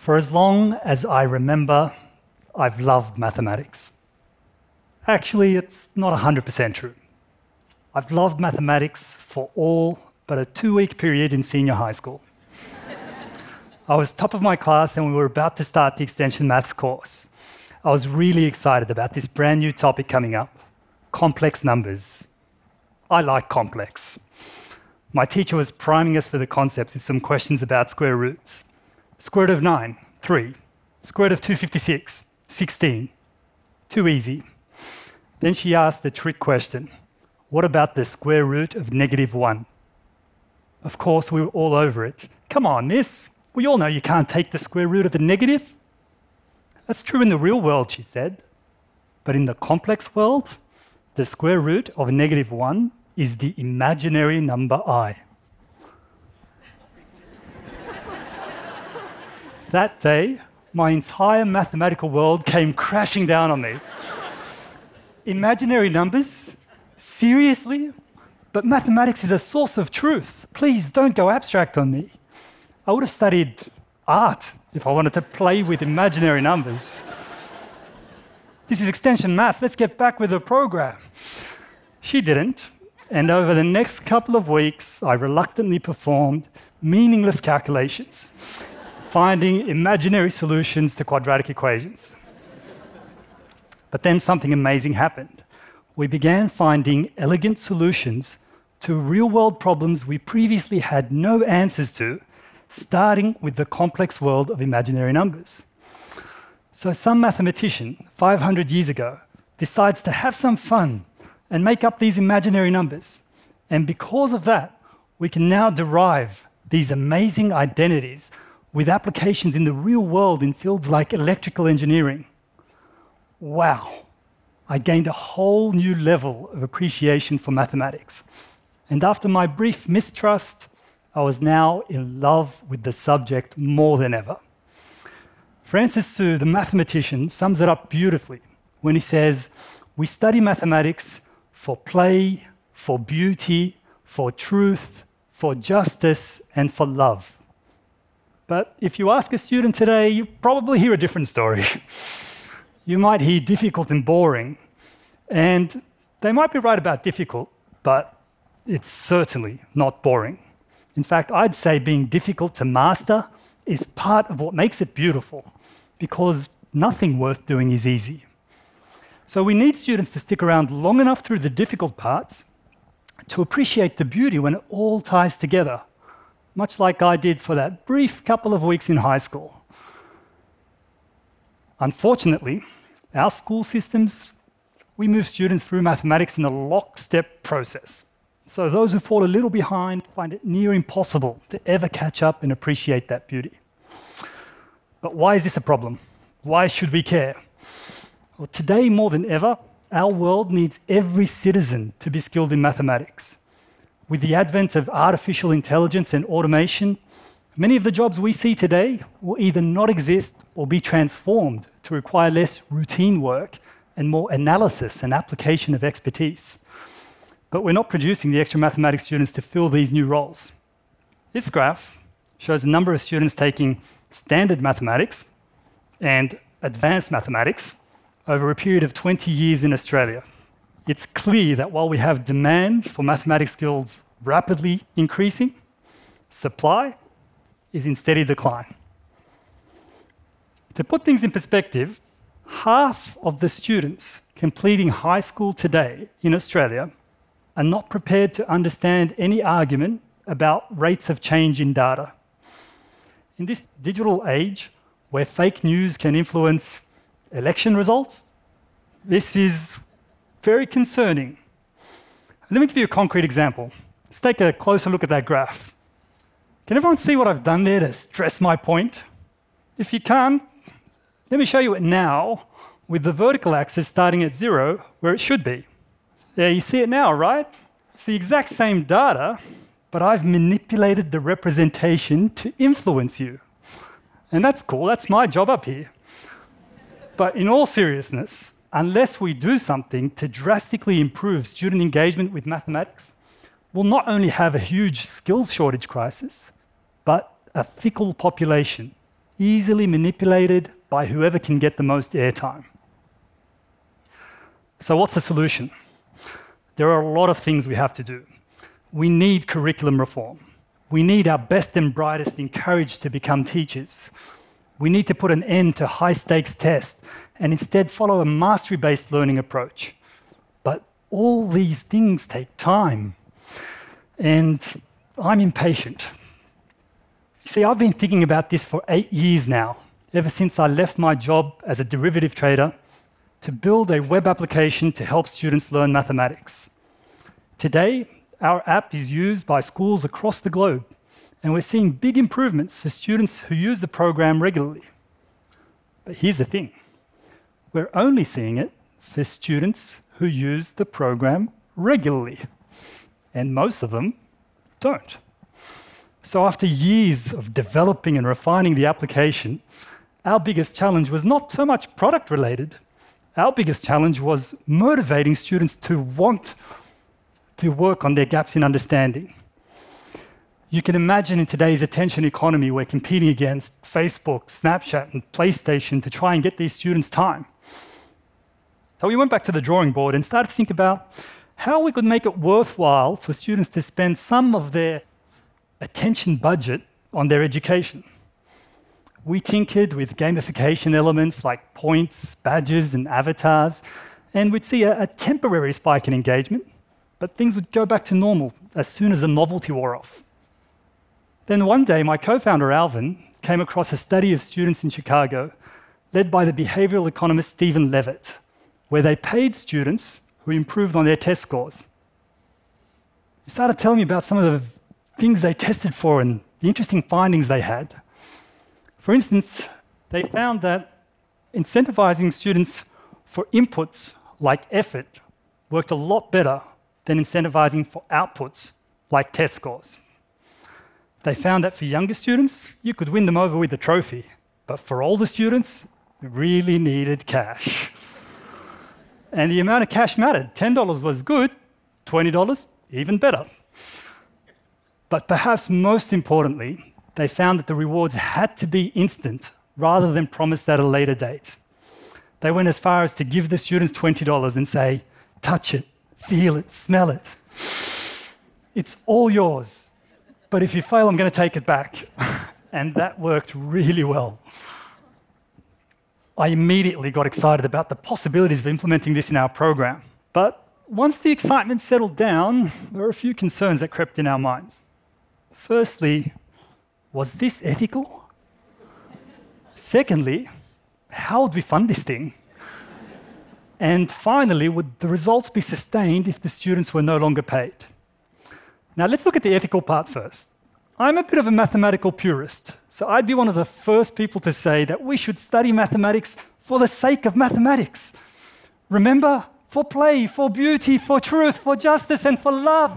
For as long as I remember, I've loved mathematics. Actually, it's not 100% true. I've loved mathematics for all but a two week period in senior high school. I was top of my class and we were about to start the extension maths course. I was really excited about this brand new topic coming up complex numbers. I like complex. My teacher was priming us for the concepts with some questions about square roots. Square root of 9, 3. Square root of 256, 16. Too easy. Then she asked the trick question What about the square root of negative 1? Of course, we were all over it. Come on, miss. We all know you can't take the square root of the negative. That's true in the real world, she said. But in the complex world, the square root of negative 1 is the imaginary number i. that day, my entire mathematical world came crashing down on me. Imaginary numbers? Seriously? But mathematics is a source of truth. Please don't go abstract on me. I would have studied art if I wanted to play with imaginary numbers. This is extension maths. Let's get back with the program. She didn't. And over the next couple of weeks, I reluctantly performed meaningless calculations, finding imaginary solutions to quadratic equations. But then something amazing happened. We began finding elegant solutions to real world problems we previously had no answers to, starting with the complex world of imaginary numbers. So, some mathematician 500 years ago decides to have some fun and make up these imaginary numbers. And because of that, we can now derive these amazing identities with applications in the real world in fields like electrical engineering. Wow, I gained a whole new level of appreciation for mathematics. And after my brief mistrust, I was now in love with the subject more than ever. Francis Su, the mathematician, sums it up beautifully when he says, We study mathematics for play, for beauty, for truth, for justice, and for love. But if you ask a student today, you probably hear a different story. you might hear difficult and boring, and they might be right about difficult, but it's certainly not boring. In fact, I'd say being difficult to master is part of what makes it beautiful, because nothing worth doing is easy. So we need students to stick around long enough through the difficult parts to appreciate the beauty when it all ties together, much like I did for that brief couple of weeks in high school. Unfortunately, our school systems, we move students through mathematics in a lockstep process. So those who fall a little behind find it near impossible to ever catch up and appreciate that beauty. But why is this a problem? Why should we care? Well, today more than ever, our world needs every citizen to be skilled in mathematics. With the advent of artificial intelligence and automation, many of the jobs we see today will either not exist or be transformed to require less routine work and more analysis and application of expertise. But we're not producing the extra mathematics students to fill these new roles. This graph shows a number of students taking standard mathematics and advanced mathematics over a period of 20 years in Australia. It's clear that while we have demand for mathematics skills rapidly increasing, supply is in steady decline. To put things in perspective, half of the students completing high school today in Australia are not prepared to understand any argument about rates of change in data. In this digital age, where fake news can influence election results. This is very concerning. Let me give you a concrete example. Let's take a closer look at that graph. Can everyone see what I've done there to stress my point? If you can't, let me show you it now with the vertical axis starting at zero where it should be. There, you see it now, right? It's the exact same data, but I've manipulated the representation to influence you. And that's cool, that's my job up here. But in all seriousness, unless we do something to drastically improve student engagement with mathematics, we'll not only have a huge skills shortage crisis, but a fickle population easily manipulated by whoever can get the most airtime. So, what's the solution? There are a lot of things we have to do. We need curriculum reform. We need our best and brightest encouraged to become teachers. We need to put an end to high stakes tests and instead follow a mastery based learning approach. But all these things take time. And I'm impatient. See, I've been thinking about this for eight years now, ever since I left my job as a derivative trader to build a web application to help students learn mathematics. Today, our app is used by schools across the globe, and we're seeing big improvements for students who use the program regularly. But here's the thing we're only seeing it for students who use the program regularly, and most of them don't. So, after years of developing and refining the application, our biggest challenge was not so much product related. Our biggest challenge was motivating students to want to work on their gaps in understanding. You can imagine in today's attention economy, we're competing against Facebook, Snapchat, and PlayStation to try and get these students time. So we went back to the drawing board and started to think about how we could make it worthwhile for students to spend some of their attention budget on their education. We tinkered with gamification elements like points, badges, and avatars, and we'd see a, a temporary spike in engagement, but things would go back to normal as soon as the novelty wore off. Then one day, my co founder Alvin came across a study of students in Chicago led by the behavioral economist Steven Levitt, where they paid students who improved on their test scores. He started telling me about some of the things they tested for and the interesting findings they had. For instance, they found that incentivizing students for inputs like effort worked a lot better than incentivizing for outputs like test scores. They found that for younger students, you could win them over with a trophy, but for older students, you really needed cash. and the amount of cash mattered. $10 was good, $20, even better. But perhaps most importantly, they found that the rewards had to be instant rather than promised at a later date. They went as far as to give the students $20 and say, touch it, feel it, smell it. It's all yours. But if you fail, I'm going to take it back. and that worked really well. I immediately got excited about the possibilities of implementing this in our program. But once the excitement settled down, there were a few concerns that crept in our minds. Firstly, was this ethical? Secondly, how would we fund this thing? And finally, would the results be sustained if the students were no longer paid? Now, let's look at the ethical part first. I'm a bit of a mathematical purist, so I'd be one of the first people to say that we should study mathematics for the sake of mathematics. Remember, for play, for beauty, for truth, for justice, and for love,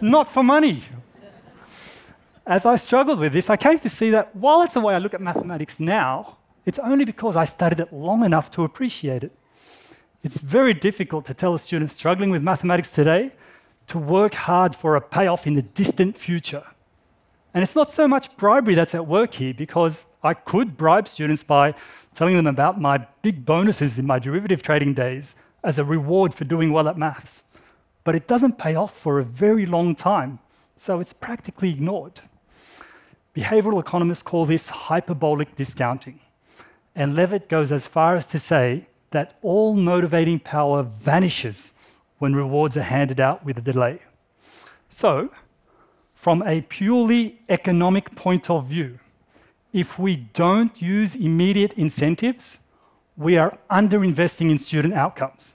not for money as I struggled with this, I came to see that while it's the way I look at mathematics now, it's only because I studied it long enough to appreciate it. It's very difficult to tell a student struggling with mathematics today to work hard for a payoff in the distant future. And it's not so much bribery that's at work here, because I could bribe students by telling them about my big bonuses in my derivative trading days as a reward for doing well at maths. But it doesn't pay off for a very long time, so it's practically ignored. Behavioral economists call this hyperbolic discounting. And Levitt goes as far as to say that all motivating power vanishes when rewards are handed out with a delay. So, from a purely economic point of view, if we don't use immediate incentives, we are underinvesting in student outcomes.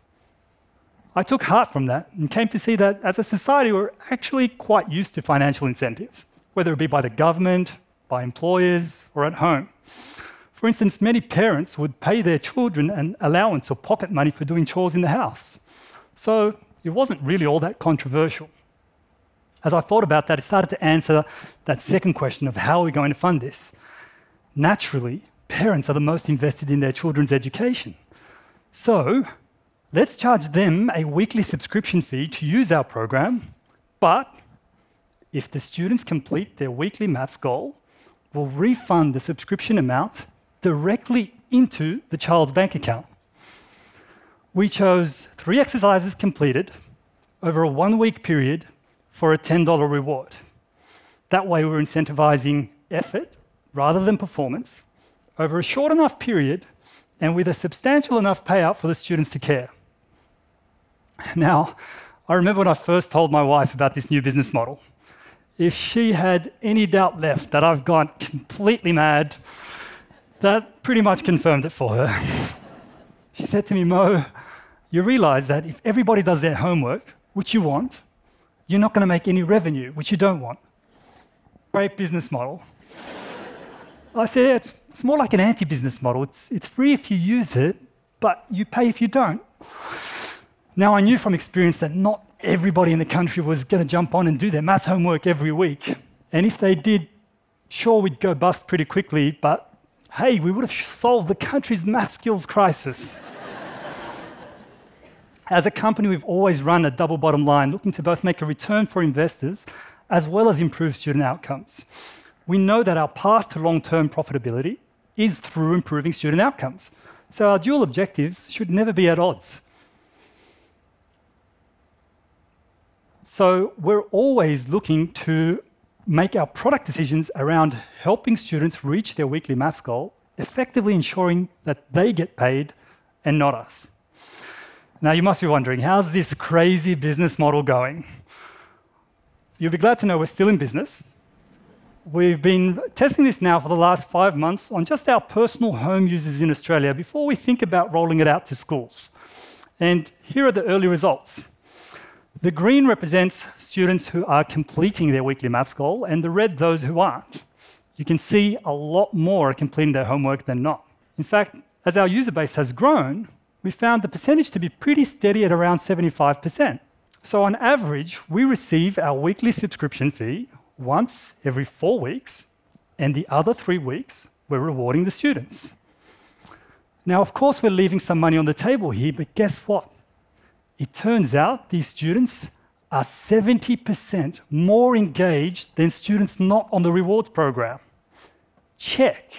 I took heart from that and came to see that as a society, we're actually quite used to financial incentives whether it be by the government, by employers, or at home. For instance, many parents would pay their children an allowance or pocket money for doing chores in the house. So it wasn't really all that controversial. As I thought about that, it started to answer that second question of how are we going to fund this? Naturally, parents are the most invested in their children's education. So let's charge them a weekly subscription fee to use our program, but if the students complete their weekly maths goal, we'll refund the subscription amount directly into the child's bank account. We chose three exercises completed over a one week period for a $10 reward. That way, we're incentivizing effort rather than performance over a short enough period and with a substantial enough payout for the students to care. Now, I remember when I first told my wife about this new business model. If she had any doubt left that I've gone completely mad, that pretty much confirmed it for her. she said to me, Mo, you realize that if everybody does their homework, which you want, you're not going to make any revenue, which you don't want. Great business model. I said, it's, it's more like an anti business model. It's, it's free if you use it, but you pay if you don't. Now, I knew from experience that not everybody in the country was going to jump on and do their math homework every week. And if they did, sure, we'd go bust pretty quickly, but hey, we would have solved the country's math skills crisis. As a company, we've always run a double bottom line, looking to both make a return for investors as well as improve student outcomes. We know that our path to long term profitability is through improving student outcomes. So our dual objectives should never be at odds. So we're always looking to make our product decisions around helping students reach their weekly maths goal, effectively ensuring that they get paid and not us. Now, you must be wondering, how's this crazy business model going? You'll be glad to know we're still in business. We've been testing this now for the last five months on just our personal home users in Australia before we think about rolling it out to schools. And here are the early results. The green represents students who are completing their weekly maths goal, and the red, those who aren't. You can see a lot more are completing their homework than not. In fact, as our user base has grown, we found the percentage to be pretty steady at around 75%. So, on average, we receive our weekly subscription fee once every four weeks, and the other three weeks, we're rewarding the students. Now, of course, we're leaving some money on the table here, but guess what? It turns out these students are 70% more engaged than students not on the rewards program. Check.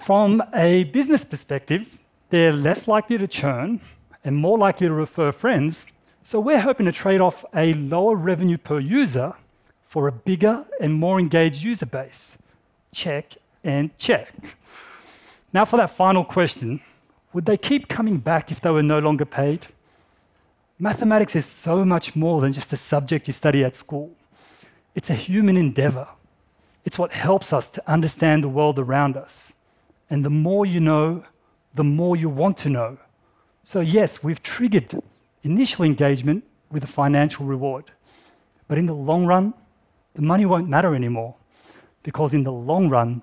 From a business perspective, they're less likely to churn and more likely to refer friends. So we're hoping to trade off a lower revenue per user for a bigger and more engaged user base. Check and check. Now, for that final question would they keep coming back if they were no longer paid? Mathematics is so much more than just a subject you study at school. It's a human endeavor. It's what helps us to understand the world around us. And the more you know, the more you want to know. So, yes, we've triggered initial engagement with a financial reward. But in the long run, the money won't matter anymore. Because in the long run,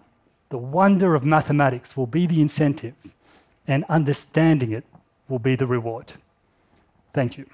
the wonder of mathematics will be the incentive, and understanding it will be the reward. Thank you.